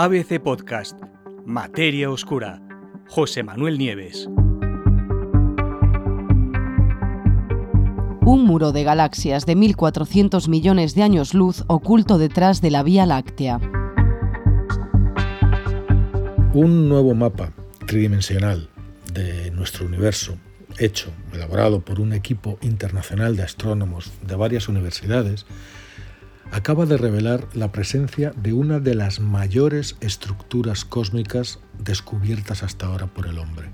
ABC Podcast, Materia Oscura, José Manuel Nieves. Un muro de galaxias de 1.400 millones de años luz oculto detrás de la Vía Láctea. Un nuevo mapa tridimensional de nuestro universo, hecho, elaborado por un equipo internacional de astrónomos de varias universidades, acaba de revelar la presencia de una de las mayores estructuras cósmicas descubiertas hasta ahora por el hombre.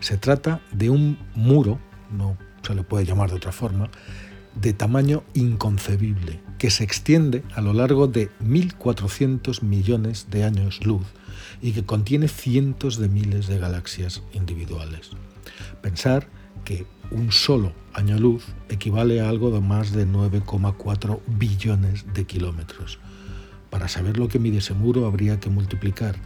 Se trata de un muro, no se le puede llamar de otra forma, de tamaño inconcebible, que se extiende a lo largo de 1.400 millones de años luz y que contiene cientos de miles de galaxias individuales. Pensar un solo año luz equivale a algo de más de 9,4 billones de kilómetros. Para saber lo que mide ese muro habría que multiplicar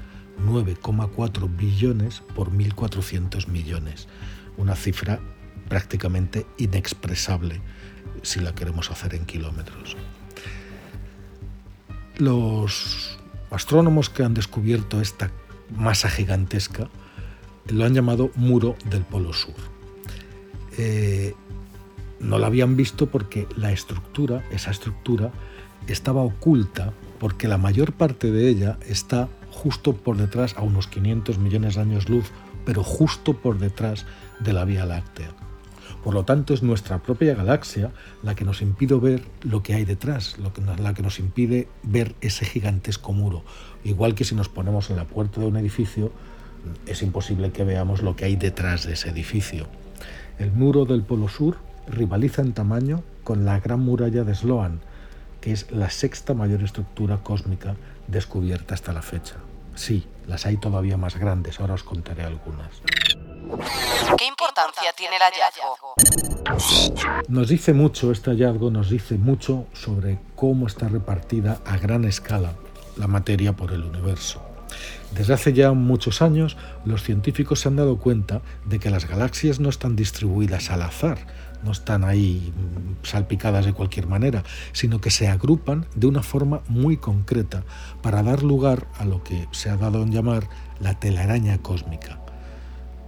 9,4 billones por 1.400 millones, una cifra prácticamente inexpresable si la queremos hacer en kilómetros. Los astrónomos que han descubierto esta masa gigantesca lo han llamado muro del Polo Sur. Eh, no la habían visto porque la estructura, esa estructura, estaba oculta porque la mayor parte de ella está justo por detrás, a unos 500 millones de años luz, pero justo por detrás de la Vía Láctea. Por lo tanto, es nuestra propia galaxia la que nos impide ver lo que hay detrás, lo que, la que nos impide ver ese gigantesco muro. Igual que si nos ponemos en la puerta de un edificio, es imposible que veamos lo que hay detrás de ese edificio. El muro del Polo Sur rivaliza en tamaño con la Gran Muralla de Sloan, que es la sexta mayor estructura cósmica descubierta hasta la fecha. Sí, las hay todavía más grandes, ahora os contaré algunas. ¿Qué importancia tiene el hallazgo? Nos dice mucho, este hallazgo nos dice mucho sobre cómo está repartida a gran escala la materia por el universo. Desde hace ya muchos años, los científicos se han dado cuenta de que las galaxias no están distribuidas al azar, no están ahí salpicadas de cualquier manera, sino que se agrupan de una forma muy concreta para dar lugar a lo que se ha dado en llamar la telaraña cósmica.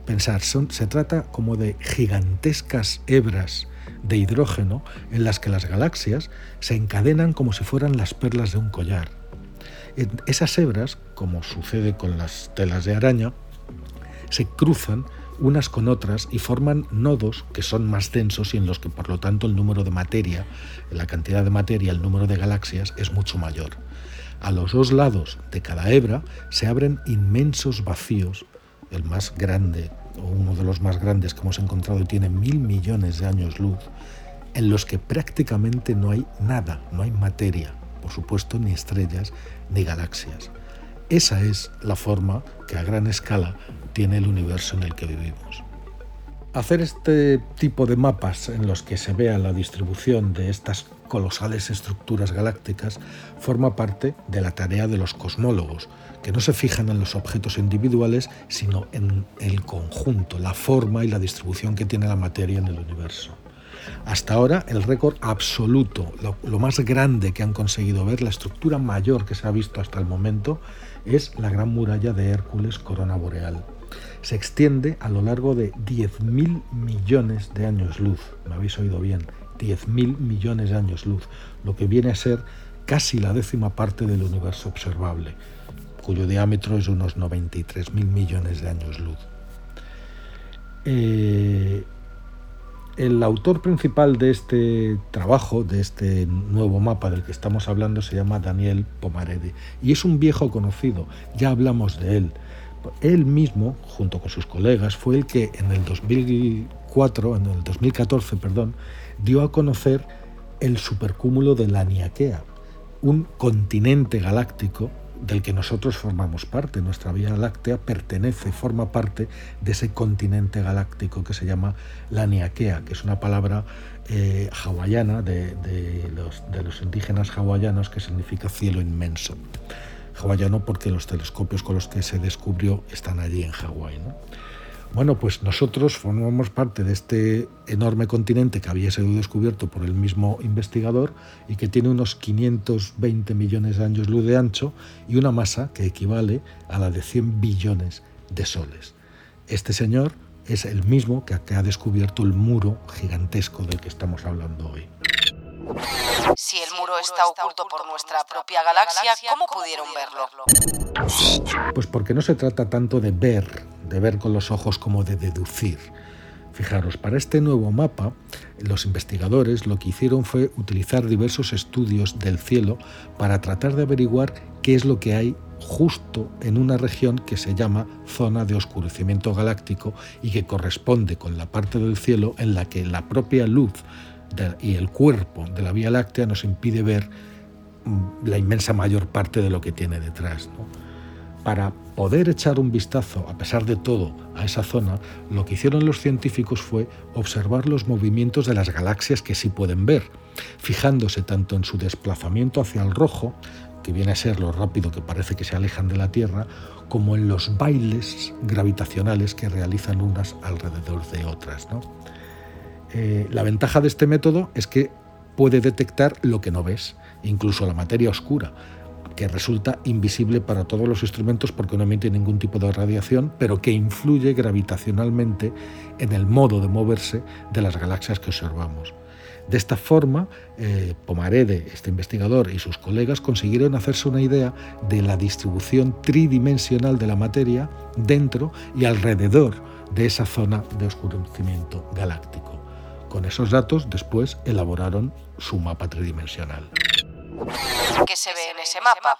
Pensar, se trata como de gigantescas hebras de hidrógeno en las que las galaxias se encadenan como si fueran las perlas de un collar esas hebras, como sucede con las telas de araña, se cruzan unas con otras y forman nodos que son más densos y en los que por lo tanto el número de materia, la cantidad de materia, el número de galaxias es mucho mayor. A los dos lados de cada hebra se abren inmensos vacíos, el más grande o uno de los más grandes que hemos encontrado tiene mil millones de años luz, en los que prácticamente no hay nada, no hay materia, por supuesto, ni estrellas ni galaxias. Esa es la forma que a gran escala tiene el universo en el que vivimos. Hacer este tipo de mapas en los que se vea la distribución de estas colosales estructuras galácticas forma parte de la tarea de los cosmólogos, que no se fijan en los objetos individuales, sino en el conjunto, la forma y la distribución que tiene la materia en el universo. Hasta ahora el récord absoluto, lo, más grande que han conseguido ver, la estructura mayor que se ha visto hasta el momento, es la Gran Muralla de Hércules Corona Boreal. Se extiende a lo largo de 10.000 millones de años luz. Me habéis oído bien, 10.000 millones de años luz, lo que viene a ser casi la décima parte del universo observable, cuyo diámetro es unos 93.000 millones de años luz. Eh, el autor principal de este trabajo, de este nuevo mapa del que estamos hablando, se llama Daniel Pomarede y es un viejo conocido, ya hablamos de él. Él mismo, junto con sus colegas, fue el que en el 2004, en el 2014, perdón, dio a conocer el supercúmulo de Laniakea, un continente galáctico del que nosotros formamos parte. Nuestra Vía Láctea pertenece, forma parte de ese continente galáctico que se llama la Niaquea, que es una palabra eh, hawaiana de, los, indígenas hawaianos que significa cielo inmenso. Hawaiano porque los telescopios con los que se descubrió están allí en Hawái. Bueno, pues nosotros formamos parte de este enorme continente que había sido descubierto por el mismo investigador y que tiene unos 520 millones de años luz de ancho y una masa que equivale a la de 100 billones de soles. Este señor es el mismo que ha descubierto el muro gigantesco del que estamos hablando hoy. Si el muro está oculto por nuestra propia galaxia, ¿cómo pudieron verlo? Pues porque no se trata tanto de ver, de ver con los ojos como de deducir. Fijaros, para este nuevo mapa, los investigadores lo que hicieron fue utilizar diversos estudios del cielo para tratar de averiguar qué es lo que hay justo en una región que se llama zona de oscurecimiento galáctico y que corresponde con la parte del cielo en la que la propia luz y el cuerpo de la Vía Láctea nos impide ver mm, la inmensa mayor parte de lo que tiene detrás. Para poder echar un vistazo, a pesar de todo, a esa zona, lo que hicieron los científicos fue observar los movimientos de las galaxias que sí pueden ver, fijándose tanto en su desplazamiento hacia el rojo, que viene a ser lo rápido que parece que se alejan de la Tierra, como en los bailes gravitacionales que realizan unas alrededor de otras. Eh, la ventaja de este método es que puede detectar lo que no ves, incluso la materia oscura, que resulta invisible para todos los instrumentos porque no emite ningún tipo de radiación, pero que influye gravitacionalmente en el modo de moverse de las galaxias que observamos. De esta forma, eh, Pomarede, este investigador, y sus colegas consiguieron hacerse una idea de la distribución tridimensional de la materia dentro y alrededor de esa zona de oscurecimiento galáctico. Con esos datos, después elaboraron su mapa tridimensional. ¿Qué se ve en ese mapa?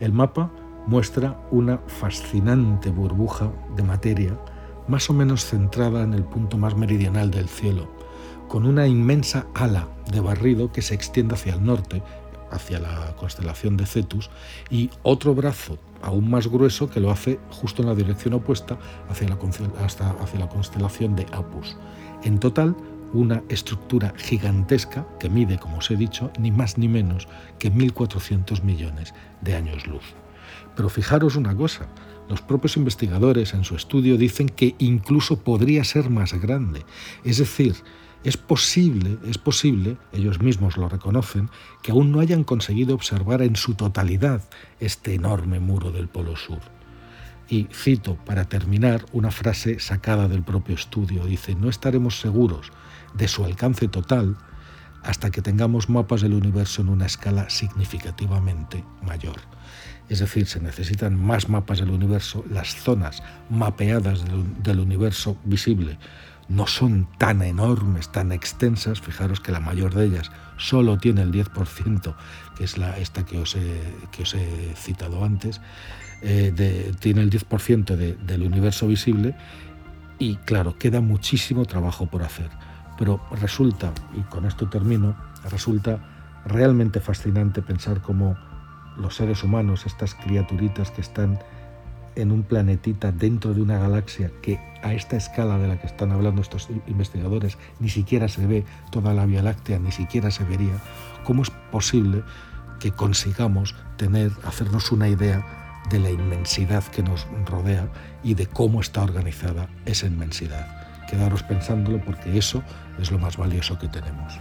El mapa muestra una fascinante burbuja de materia más o menos centrada en el punto más meridional del cielo, con una inmensa ala de barrido que se extiende hacia el norte, hacia la constelación de Cetus, y otro brazo aún más grueso que lo hace justo en la dirección opuesta hacia la, hacia la constelación de Apus. En total, una estructura gigantesca que mide, como os he dicho, ni más ni menos que 1.400 millones de años luz. Pero fijaros una cosa, los propios investigadores en su estudio dicen que incluso podría ser más grande. Es decir, es posible, es posible, ellos mismos lo reconocen, que aún no hayan conseguido observar en su totalidad este enorme muro del Polo Sur. Y cito para terminar una frase sacada del propio estudio. Dice, no estaremos seguros de su alcance total hasta que tengamos mapas del universo en una escala significativamente mayor. Es decir, se necesitan más mapas del universo, las zonas mapeadas del, universo visible no son tan enormes, tan extensas, fijaros que la mayor de ellas solo tiene el 10%, que es la, esta que os he, que os he citado antes, eh, tiene el 10% del universo visible y claro, queda muchísimo trabajo por hacer. Pero resulta, y con esto termino, resulta realmente fascinante pensar cómo los seres humanos, estas criaturitas que están en un planetita dentro de una galaxia que a esta escala de la que están hablando estos investigadores ni siquiera se ve toda la Vía Láctea, ni siquiera se vería, ¿cómo es posible que consigamos tener, hacernos una idea de la inmensidad que nos rodea y de cómo está organizada esa inmensidad? Quedaros pensándolo porque eso es lo más valioso que tenemos.